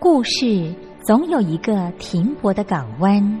故事总有一个停泊的港湾。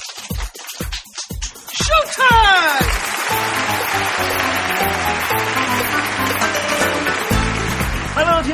Showtime!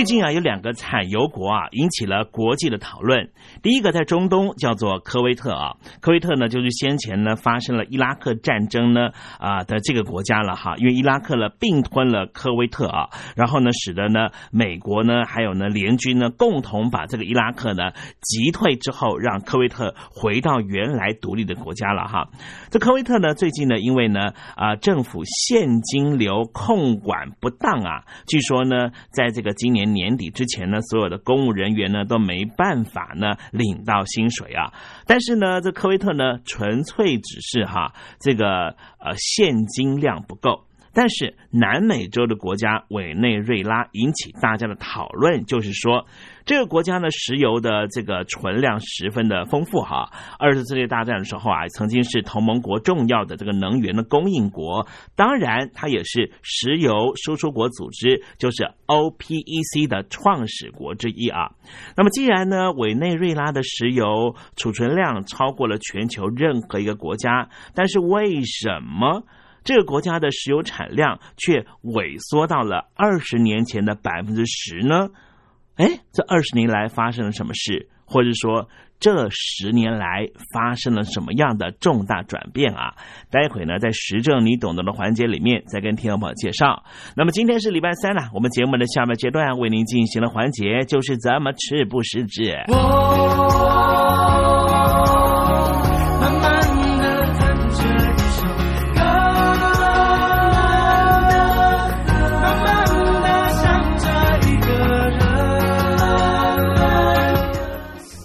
最近啊，有两个产油国啊，引起了国际的讨论。第一个在中东叫做科威特啊，科威特呢就是先前呢发生了伊拉克战争呢啊的这个国家了哈，因为伊拉克呢并吞了科威特啊，然后呢使得呢美国呢还有呢联军呢共同把这个伊拉克呢击退之后，让科威特回到原来独立的国家了哈。这科威特呢最近呢因为呢啊政府现金流控管不当啊，据说呢在这个今年年底之前呢，所有的公务人员呢都没办法呢。领到薪水啊！但是呢，这科威特呢，纯粹只是哈这个呃现金量不够。但是南美洲的国家委内瑞拉引起大家的讨论，就是说。这个国家呢，石油的这个存量十分的丰富哈。二次世界大战的时候啊，曾经是同盟国重要的这个能源的供应国，当然它也是石油输出国组织，就是 OPEC 的创始国之一啊。那么既然呢，委内瑞拉的石油储存量超过了全球任何一个国家，但是为什么这个国家的石油产量却萎缩到了二十年前的百分之十呢？哎，这二十年来发生了什么事，或者说这十年来发生了什么样的重大转变啊？待会呢，在时政你懂得的环节里面，再跟听众朋友介绍。那么今天是礼拜三了，我们节目的下半阶段为您进行的环节就是怎么吃不食指。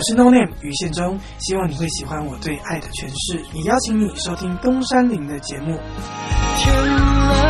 我是 No Name 于宪忠，希望你会喜欢我对爱的诠释。也邀请你收听东山林的节目。了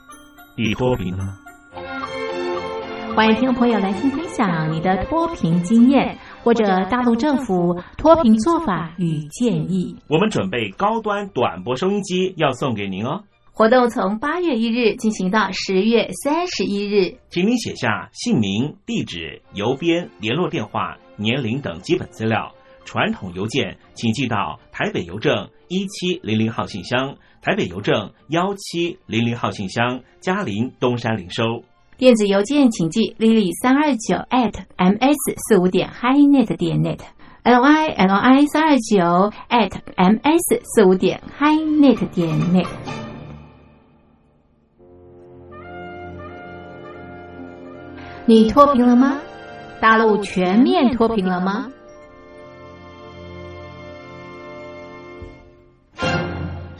你脱贫了吗？欢迎听众朋友来信分享你的脱贫经验，或者大陆政府脱贫做法与建议。我们准备高端短波收音机要送给您哦。活动从八月一日进行到十月三十一日，请您写下姓名、地址、邮编、联络电话、年龄等基本资料。传统邮件请寄到台北邮政一七零零号信箱，台北邮政幺七零零号信箱，嘉陵东山零收。电子邮件请寄 lily 三二九 at ms 四五点 highnet 点 net，l i l i 三二九 at ms 四五点 highnet 点 net。你脱贫了吗？大陆全面脱贫了吗？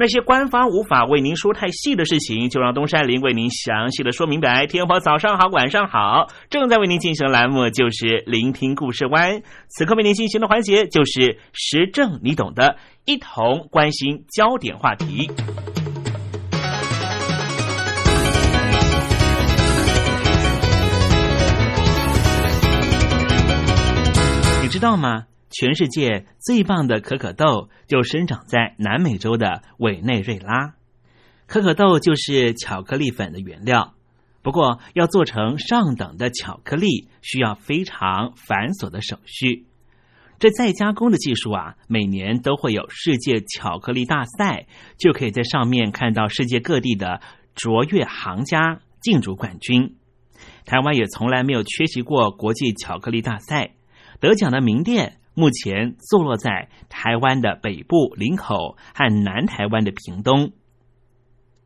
那些官方无法为您说太细的事情，就让东山林为您详细的说明白。天婆早上好，晚上好，正在为您进行的栏目就是聆听故事湾。此刻为您进行的环节就是时政，你懂的，一同关心焦点话题。你知道吗？全世界最棒的可可豆就生长在南美洲的委内瑞拉。可可豆就是巧克力粉的原料，不过要做成上等的巧克力，需要非常繁琐的手续。这再加工的技术啊，每年都会有世界巧克力大赛，就可以在上面看到世界各地的卓越行家竞逐冠军。台湾也从来没有缺席过国际巧克力大赛，得奖的名店。目前坐落在台湾的北部林口和南台湾的屏东。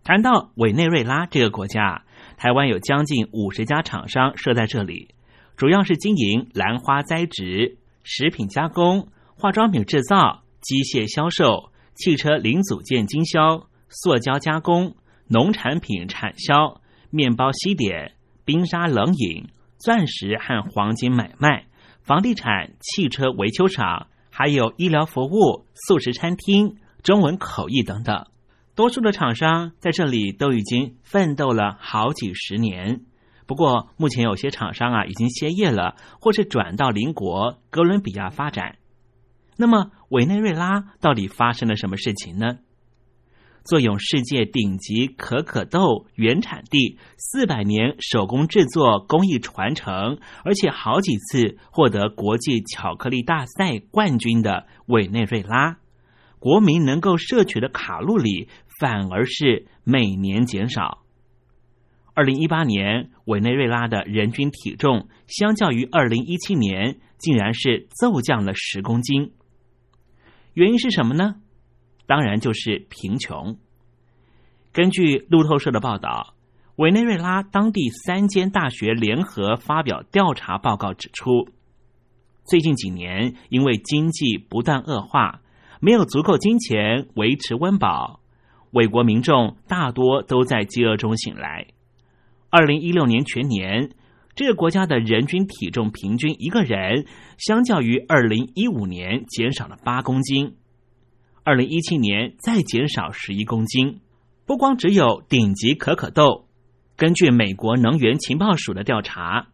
谈到委内瑞拉这个国家，台湾有将近五十家厂商设在这里，主要是经营兰花栽植、食品加工、化妆品制造、机械销售、汽车零组件经销、塑胶加工、农产品产销、面包西点、冰沙冷饮、钻石和黄金买卖。房地产、汽车维修厂，还有医疗服务、素食餐厅、中文口译等等，多数的厂商在这里都已经奋斗了好几十年。不过，目前有些厂商啊已经歇业了，或是转到邻国哥伦比亚发展。那么，委内瑞拉到底发生了什么事情呢？坐拥世界顶级可可豆原产地，四百年手工制作工艺传承，而且好几次获得国际巧克力大赛冠军的委内瑞拉，国民能够摄取的卡路里反而是每年减少。二零一八年，委内瑞拉的人均体重相较于二零一七年，竟然是骤降了十公斤。原因是什么呢？当然就是贫穷。根据路透社的报道，委内瑞拉当地三间大学联合发表调查报告指出，最近几年因为经济不断恶化，没有足够金钱维持温饱，委国民众大多都在饥饿中醒来。二零一六年全年，这个国家的人均体重平均一个人，相较于二零一五年减少了八公斤。二零一七年再减少十一公斤，不光只有顶级可可豆。根据美国能源情报署的调查，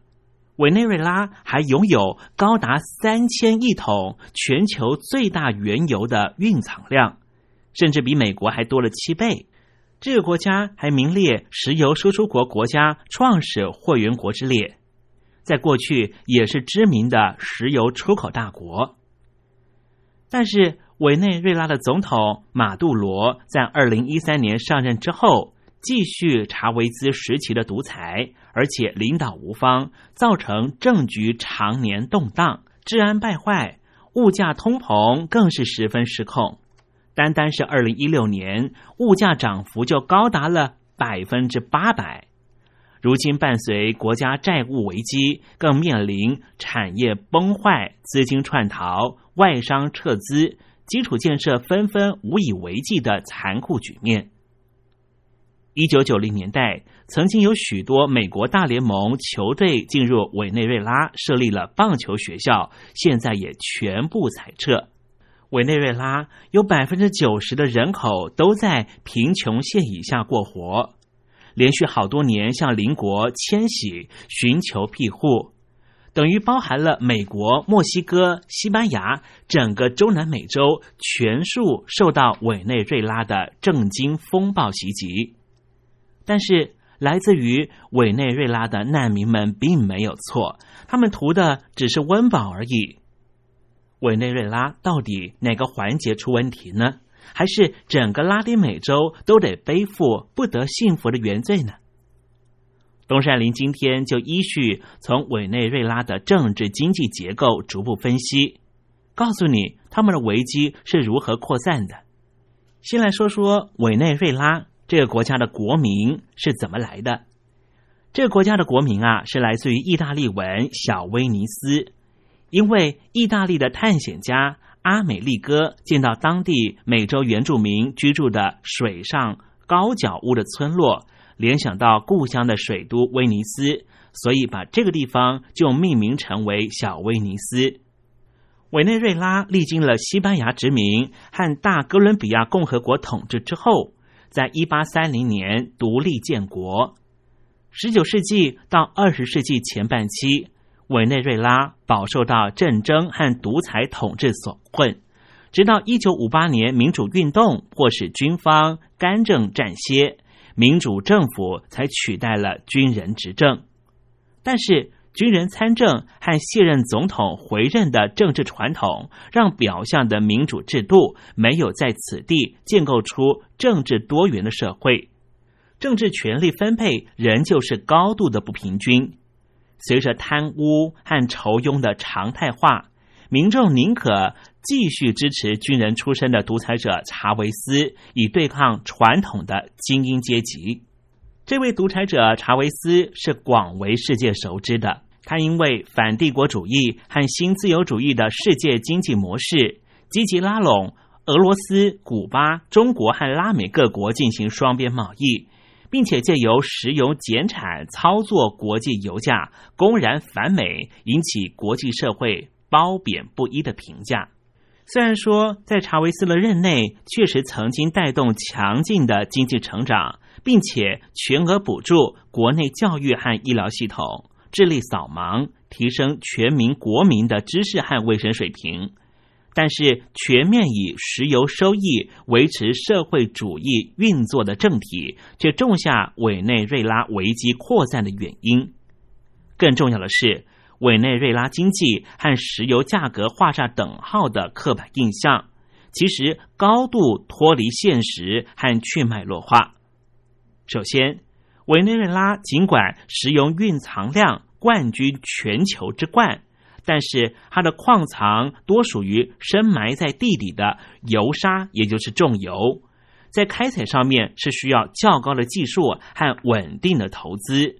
委内瑞拉还拥有高达三千亿桶全球最大原油的蕴藏量，甚至比美国还多了七倍。这个国家还名列石油输出国国家创始会员国之列，在过去也是知名的石油出口大国。但是，委内瑞拉的总统马杜罗在二零一三年上任之后，继续查韦兹时期的独裁，而且领导无方，造成政局常年动荡、治安败坏、物价通膨更是十分失控。单单是二零一六年，物价涨幅就高达了百分之八百。如今伴随国家债务危机，更面临产业崩坏、资金串逃、外商撤资。基础建设纷纷无以为继的残酷局面。一九九零年代，曾经有许多美国大联盟球队进入委内瑞拉设立了棒球学校，现在也全部裁撤。委内瑞拉有百分之九十的人口都在贫穷线以下过活，连续好多年向邻国迁徙，寻求庇护。等于包含了美国、墨西哥、西班牙，整个中南美洲全数受到委内瑞拉的政经风暴袭击。但是，来自于委内瑞拉的难民们并没有错，他们图的只是温饱而已。委内瑞拉到底哪个环节出问题呢？还是整个拉丁美洲都得背负不得幸福的原罪呢？东山林今天就依序从委内瑞拉的政治经济结构逐步分析，告诉你他们的危机是如何扩散的。先来说说委内瑞拉这个国家的国民是怎么来的。这个国家的国民啊，是来自于意大利文“小威尼斯”，因为意大利的探险家阿美利哥见到当地美洲原住民居住的水上高脚屋的村落，联想到故乡的水都威尼斯，所以把这个地方就命名成为小威尼斯。委内瑞拉历经了西班牙殖民和大哥伦比亚共和国统治之后，在一八三零年独立建国。十九世纪到二十世纪前半期，委内瑞拉饱受到战争和独裁统治所困，直到一九五八年民主运动迫使军方干政暂歇，民主政府才取代了军人执政。但是，军人参政和卸任总统回任的政治传统，让表象的民主制度没有在此地建构出政治多元的社会。政治权力分配仍旧是高度的不平均。随着贪污和仇庸的常态化，民众宁可继续支持军人出身的独裁者查韦斯，以对抗传统的精英阶级。这位独裁者查韦斯是广为世界熟知的。他因为反帝国主义和新自由主义的世界经济模式，积极拉拢俄罗斯、古巴、中国和拉美各国进行双边贸易。并且借由石油减产操作国际油价，公然反美，引起国际社会褒贬不一的评价。虽然说在查韦斯的任内，确实曾经带动强劲的经济成长，并且全额补助国内教育和医疗系统，致力扫盲，提升全民国民的知识和卫生水平。但是，全面以石油收益维持社会主义运作的政体，却种下委内瑞拉危机扩散的原因。更重要的是，委内瑞拉经济和石油价格画上等号的刻板印象，其实高度脱离现实和去脉络化。首先，委内瑞拉尽管石油蕴藏量冠军全球之冠。但是它的矿藏多属于深埋在地底的油砂，也就是重油，在开采上面是需要较高的技术和稳定的投资。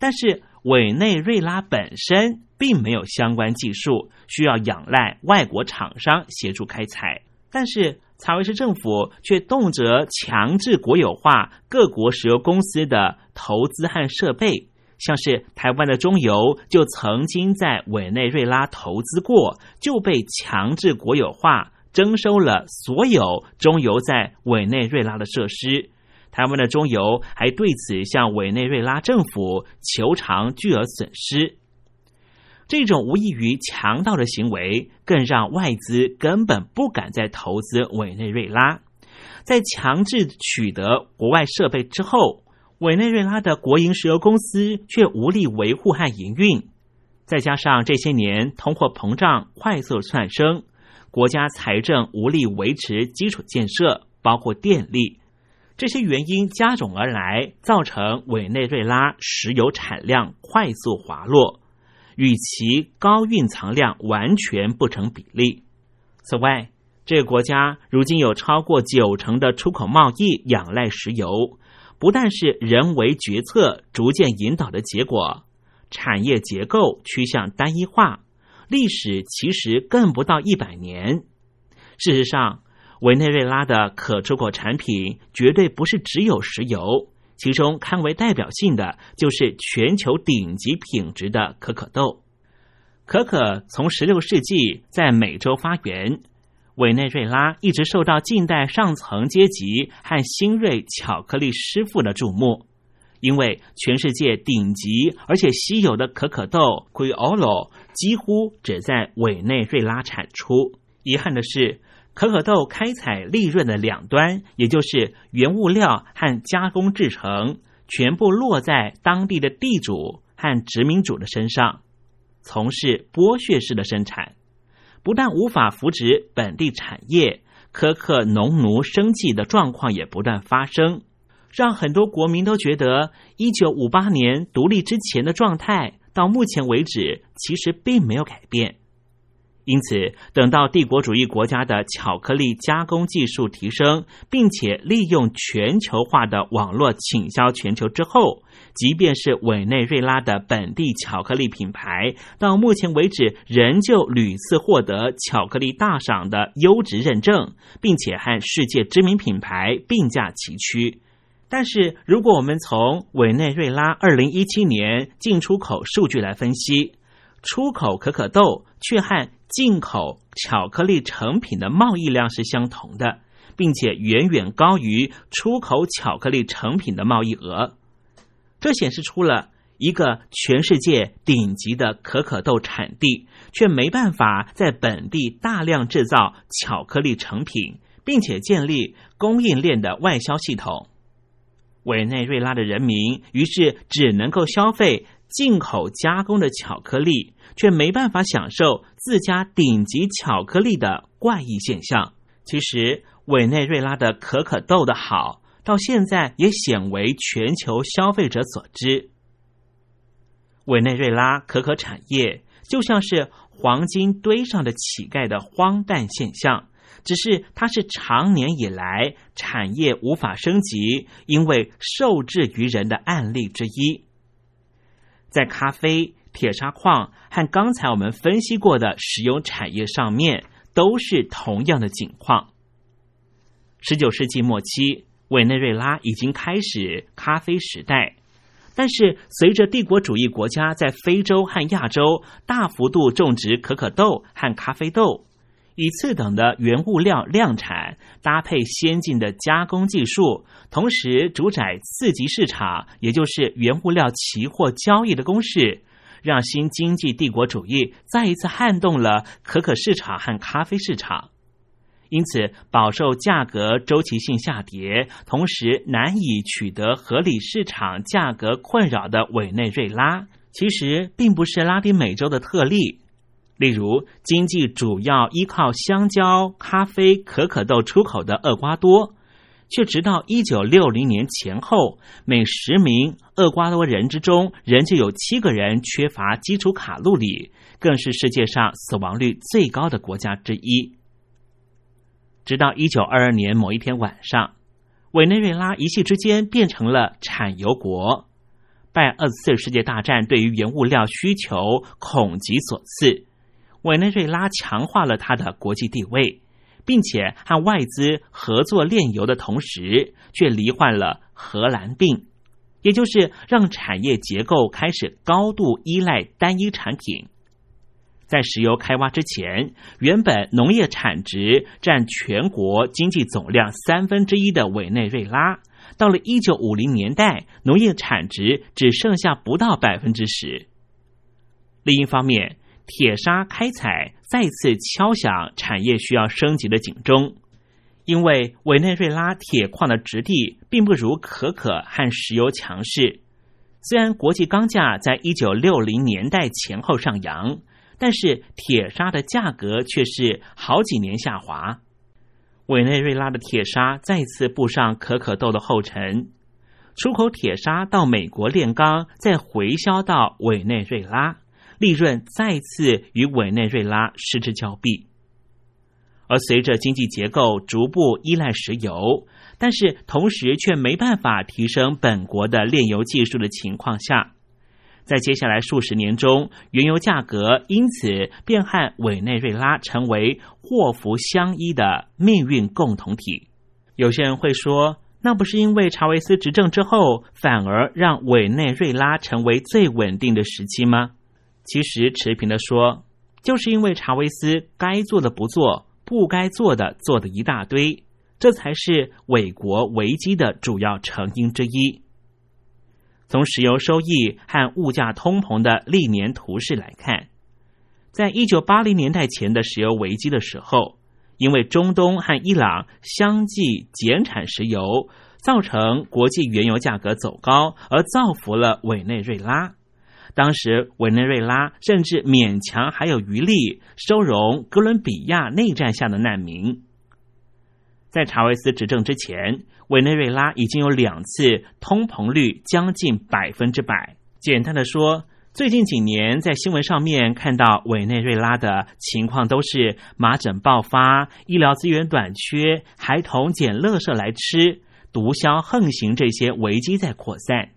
但是委内瑞拉本身并没有相关技术，需要仰赖外国厂商协助开采。但是查韦斯政府却动辄强制国有化各国石油公司的投资和设备。像是台湾的中油就曾经在委内瑞拉投资过，就被强制国有化，征收了所有中油在委内瑞拉的设施。台湾的中油还对此向委内瑞拉政府求偿巨额损失。这种无异于强盗的行为，更让外资根本不敢再投资委内瑞拉。在强制取得国外设备之后。委内瑞拉的国营石油公司却无力维护和营运，再加上这些年通货膨胀快速窜升，国家财政无力维持基础建设，包括电力，这些原因加总而来，造成委内瑞拉石油产量快速滑落，与其高蕴藏量完全不成比例。此外，这个国家如今有超过九成的出口贸易仰赖石油。不但是人为决策逐渐引导的结果，产业结构趋向单一化，历史其实更不到一百年。事实上，委内瑞拉的可出口产品绝对不是只有石油，其中堪为代表性的就是全球顶级品质的可可豆。可可从十六世纪在美洲发源。委内瑞拉一直受到近代上层阶级和新锐巧克力师傅的注目，因为全世界顶级而且稀有的可可豆 Criollo 几乎只在委内瑞拉产出。遗憾的是，可可豆开采利润的两端，也就是原物料和加工制成，全部落在当地的地主和殖民主的身上，从事剥削式的生产。不但无法扶植本地产业，苛刻农奴生计的状况也不断发生。让很多国民都觉得，一九五八年独立之前的状态，到目前为止其实并没有改变。因此，等到帝国主义国家的巧克力加工技术提升，并且利用全球化的网络倾销全球之后，即便是委内瑞拉的本地巧克力品牌，到目前为止仍旧屡次获得巧克力大赏的优质认证，并且和世界知名品牌并驾齐驱。但是，如果我们从委内瑞拉二零一七年进出口数据来分析，出口可可豆却和进口巧克力成品的贸易量是相同的，并且远远高于出口巧克力成品的贸易额。这显示出了一个全世界顶级的可可豆产地，却没办法在本地大量制造巧克力成品，并且建立供应链的外销系统。委内瑞拉的人民于是只能够消费进口加工的巧克力。却没办法享受自家顶级巧克力的怪异现象。其实，委内瑞拉的可可豆的好，到现在也鲜为全球消费者所知。委内瑞拉可可产业就像是黄金堆上的乞丐的荒诞现象，只是它是长年以来产业无法升级，因为受制于人的案例之一。在咖啡。铁砂矿和刚才我们分析过的石油产业上面都是同样的景况。十九世纪末期，委内瑞拉已经开始咖啡时代，但是随着帝国主义国家在非洲和亚洲大幅度种植可可豆和咖啡豆，以次等的原物料量产，搭配先进的加工技术，同时主宰次级市场，也就是原物料期货交易的公式。让新经济帝国主义再一次撼动了可可市场和咖啡市场，因此饱受价格周期性下跌，同时难以取得合理市场价格困扰的委内瑞拉，其实并不是拉丁美洲的特例。例如，经济主要依靠香蕉、咖啡、可可豆出口的厄瓜多。却直到一九六零年前后，每十名厄瓜多人之中，仍旧有七个人缺乏基础卡路里，更是世界上死亡率最高的国家之一。直到一九二二年某一天晚上，委内瑞拉一夕之间变成了产油国。拜二次世界大战对于原物料需求恐急所赐，委内瑞拉强化了它的国际地位。并且和外资合作炼油的同时，却罹患了荷兰病，也就是让产业结构开始高度依赖单一产品。在石油开挖之前，原本农业产值占全国经济总量三分之一的委内瑞拉，到了一九五零年代，农业产值只剩下不到百分之十。另一方面，铁砂开采再次敲响产业需要升级的警钟，因为委内瑞拉铁矿的质地并不如可可和石油强势。虽然国际钢价在一九六零年代前后上扬，但是铁砂的价格却是好几年下滑。委内瑞拉的铁砂再次步上可可豆的后尘，出口铁砂到美国炼钢，再回销到委内瑞拉。利润再次与委内瑞拉失之交臂，而随着经济结构逐步依赖石油，但是同时却没办法提升本国的炼油技术的情况下，在接下来数十年中，原油价格因此便和委内瑞拉成为祸福相依的命运共同体。有些人会说，那不是因为查韦斯执政之后，反而让委内瑞拉成为最稳定的时期吗？其实持平的说，就是因为查韦斯该做的不做，不该做的做的一大堆，这才是伪国危机的主要成因之一。从石油收益和物价通膨的历年图示来看，在一九八零年代前的石油危机的时候，因为中东和伊朗相继减产石油，造成国际原油价格走高，而造福了委内瑞拉。当时委内瑞拉甚至勉强还有余力收容哥伦比亚内战下的难民。在查韦斯执政之前，委内瑞拉已经有两次通膨率将近百分之百。简单的说，最近几年在新闻上面看到委内瑞拉的情况，都是麻疹爆发、医疗资源短缺、孩童捡垃圾来吃、毒枭横行这些危机在扩散。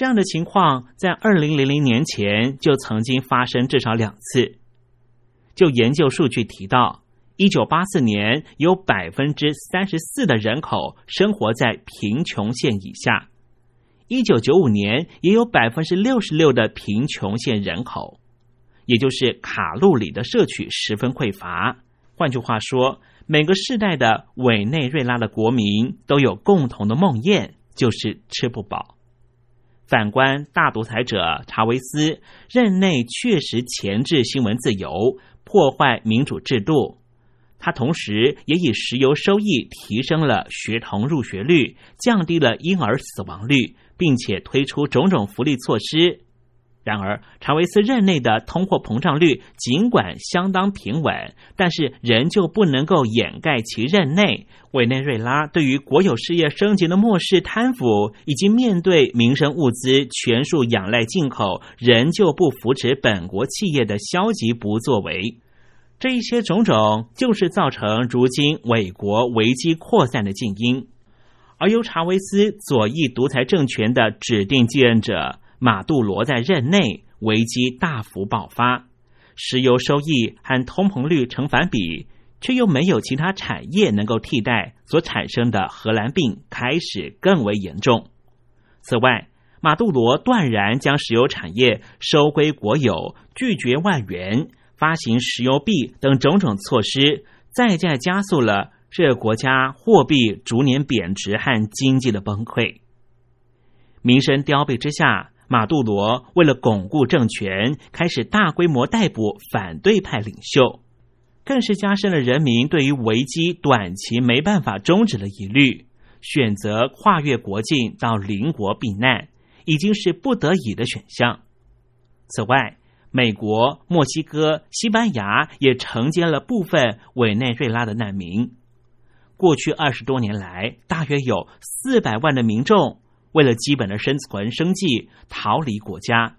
这样的情况在二零零零年前就曾经发生至少两次。就研究数据提到，一九八四年有百分之三十四的人口生活在贫穷线以下，一九九五年也有百分之六十六的贫穷线人口，也就是卡路里的摄取十分匮乏。换句话说，每个世代的委内瑞拉的国民都有共同的梦魇，就是吃不饱。反观大独裁者查韦斯任内，确实钳制新闻自由，破坏民主制度。他同时也以石油收益提升了学童入学率，降低了婴儿死亡率，并且推出种种福利措施。然而，查韦斯任内的通货膨胀率尽管相当平稳，但是仍旧不能够掩盖其任内委内瑞拉对于国有事业升级的漠视、贪腐，以及面对民生物资全数仰赖进口，仍旧不扶持本国企业的消极不作为。这一些种种，就是造成如今伪国危机扩散的静因。而由查韦斯左翼独裁政权的指定继任者。马杜罗在任内危机大幅爆发，石油收益和通膨率成反比，却又没有其他产业能够替代，所产生的荷兰病开始更为严重。此外，马杜罗断然将石油产业收归国有，拒绝外援，发行石油币等种种措施，再再加速了这个国家货币逐年贬值和经济的崩溃。民生凋敝之下。马杜罗为了巩固政权，开始大规模逮捕反对派领袖，更是加深了人民对于危机短期没办法终止的疑虑，选择跨越国境到邻国避难，已经是不得已的选项。此外，美国、墨西哥、西班牙也承接了部分委内瑞拉的难民。过去二十多年来，大约有四百万的民众。为了基本的生存生计，逃离国家，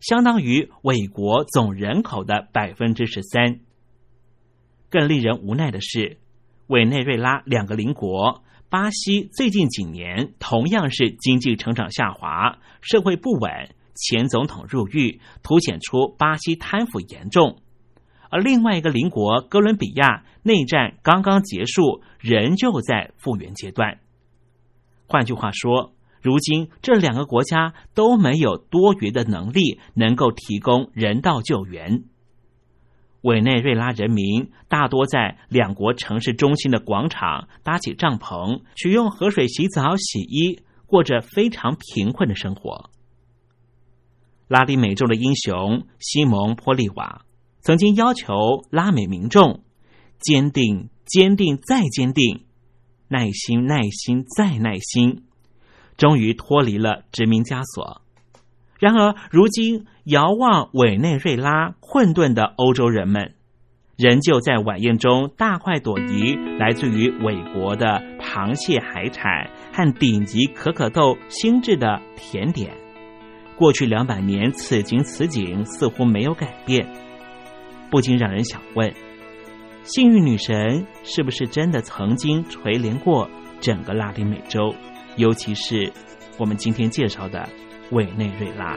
相当于伟国总人口的百分之十三。更令人无奈的是，委内瑞拉两个邻国巴西最近几年同样是经济成长下滑，社会不稳，前总统入狱，凸显出巴西贪腐严重。而另外一个邻国哥伦比亚内战刚刚结束，仍旧在复原阶段。换句话说。如今，这两个国家都没有多余的能力能够提供人道救援。委内瑞拉人民大多在两国城市中心的广场搭起帐篷，取用河水洗澡、洗衣，过着非常贫困的生活。拉丁美洲的英雄西蒙·波利瓦曾经要求拉美民众坚定、坚定再坚定，耐心、耐心再耐心。终于脱离了殖民枷锁。然而，如今遥望委内瑞拉困顿的欧洲人们，仍旧在晚宴中大快朵颐，来自于伟国的螃蟹海产和顶级可可豆新制的甜点。过去两百年，此情此景似乎没有改变，不禁让人想问：幸运女神是不是真的曾经垂怜过整个拉丁美洲？尤其是我们今天介绍的委内瑞拉。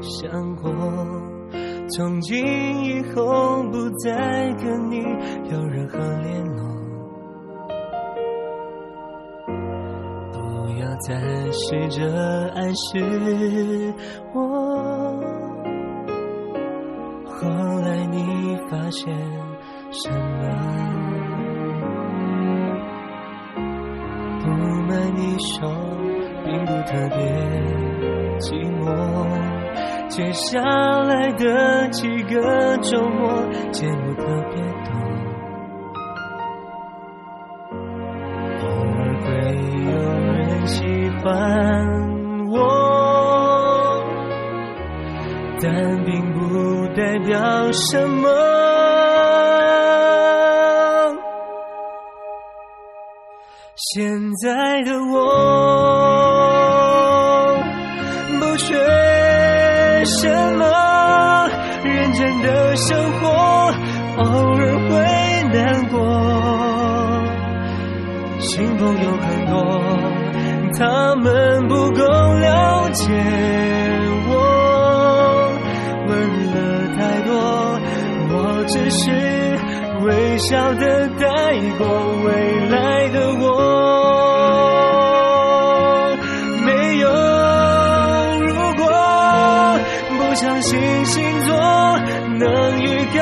想过，从今以后不再跟你有任何联络，不要再试着暗示我。后来你发现什么？不瞒你说，并不特别。寂寞，接下来的几个周末，节目特别多，偶尔会有人喜欢我，但并不代表什么。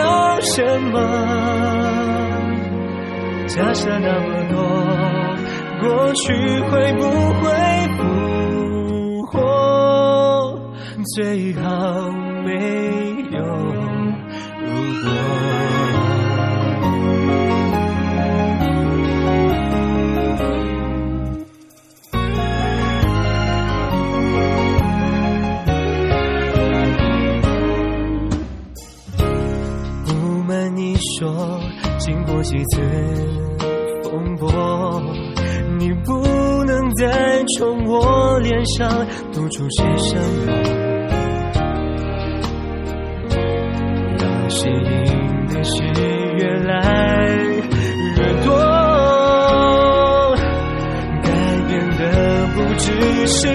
有什么？假设那么多，过去会不会复活？最好没有如果。过几次风波，你不能再从我脸上读出些什么，让吸引的事越来越多，改变的不只是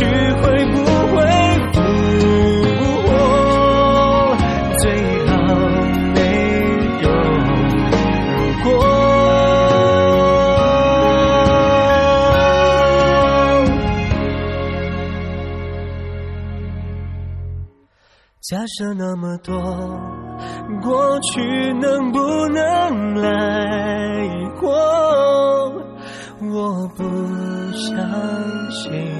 去会不会复活？最好没有如果。假设那么多，过去能不能来过？我不相信。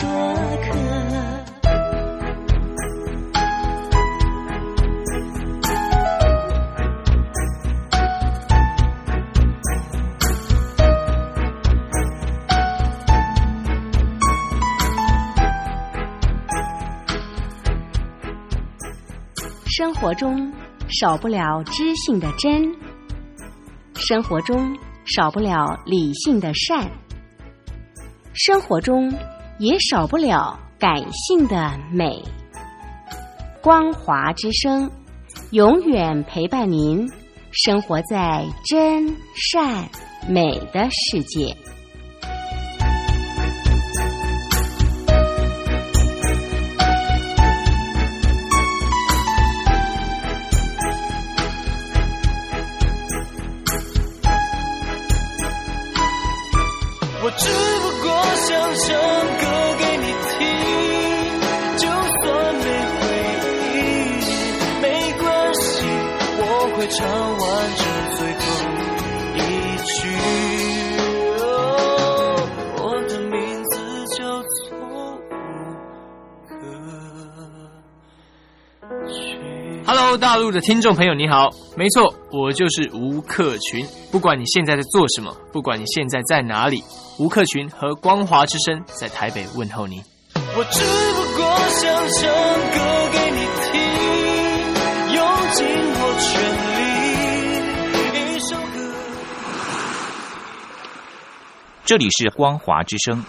做客。生活中少不了知性的真，生活中少不了理性的善，生活中也少不了感性的美。光华之声，永远陪伴您，生活在真善美的世界。会唱完这最后一句。哦我的名字叫做吴克群。Hello，大陆的听众朋友，你好，没错，我就是吴克群。不管你现在在做什么，不管你现在在哪里，吴克群和光华之声在台北问候你。我只不过想唱歌给这里是光华之声。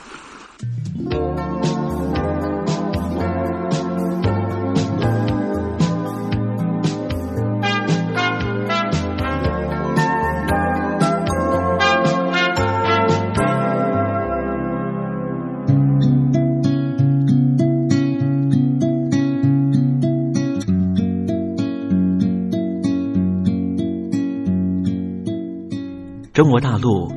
中国大陆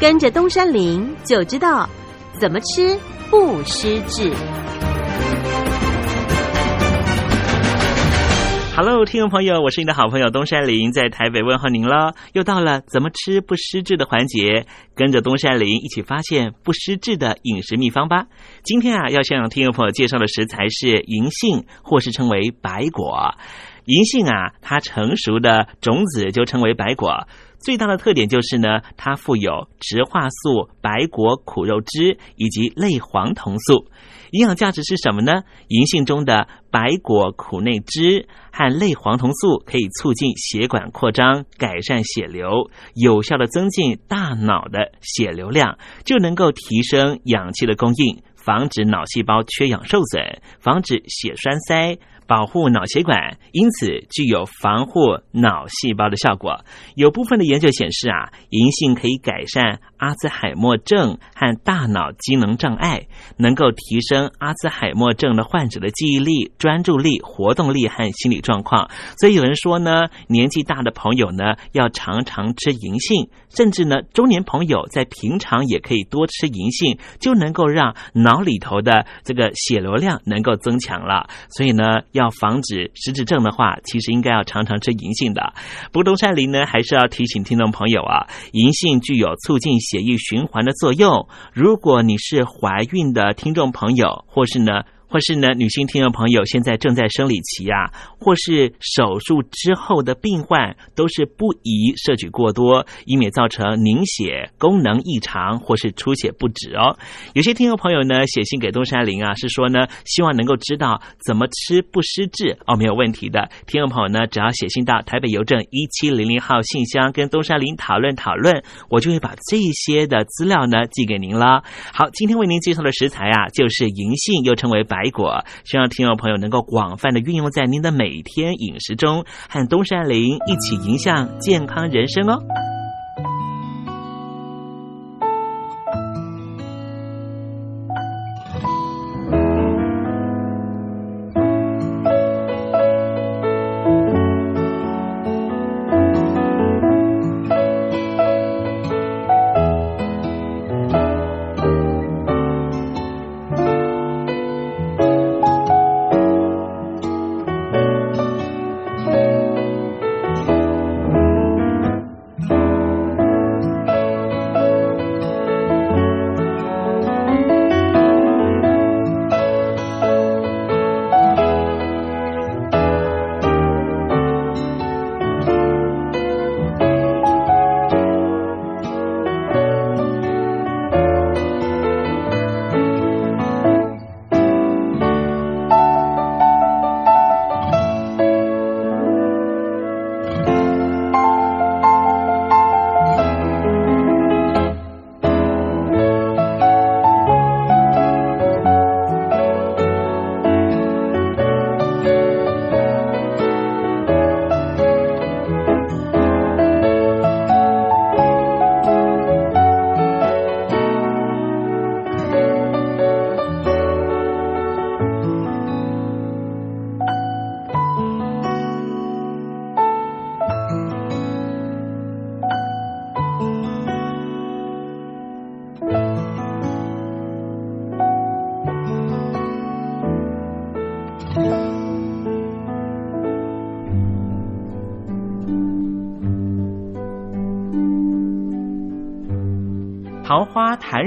跟着东山林就知道怎么吃不失智。Hello，听众朋友，我是你的好朋友东山林，在台北问候您了。又到了怎么吃不失智的环节，跟着东山林一起发现不失智的饮食秘方吧。今天啊，要向听众朋友介绍的食材是银杏，或是称为白果。银杏啊，它成熟的种子就称为白果。最大的特点就是呢，它富有植化素、白果苦肉汁以及类黄酮素。营养价值是什么呢？银杏中的白果苦内汁和类黄酮素可以促进血管扩张，改善血流，有效的增进大脑的血流量，就能够提升氧气的供应，防止脑细胞缺氧受损，防止血栓塞。保护脑血管，因此具有防护脑细胞的效果。有部分的研究显示啊，银杏可以改善阿兹海默症和大脑机能障碍，能够提升阿兹海默症的患者的记忆力、专注力、活动力和心理状况。所以有人说呢，年纪大的朋友呢，要常常吃银杏，甚至呢，中年朋友在平常也可以多吃银杏，就能够让脑里头的这个血流量能够增强了。所以呢，要防止失智症的话，其实应该要常常吃银杏的。不过东山林呢，还是要提醒听众朋友啊，银杏具有促进血液循环的作用。如果你是怀孕的听众朋友，或是呢。或是呢，女性听众朋友现在正在生理期啊，或是手术之后的病患，都是不宜摄取过多，以免造成凝血功能异常或是出血不止哦。有些听众朋友呢写信给东山林啊，是说呢希望能够知道怎么吃不失智哦，没有问题的。听众朋友呢，只要写信到台北邮政一七零零号信箱，跟东山林讨论讨论，我就会把这些的资料呢寄给您了。好，今天为您介绍的食材啊，就是银杏，又称为白。白果，希望听众朋友能够广泛的运用在您的每天饮食中，和东山林一起迎向健康人生哦。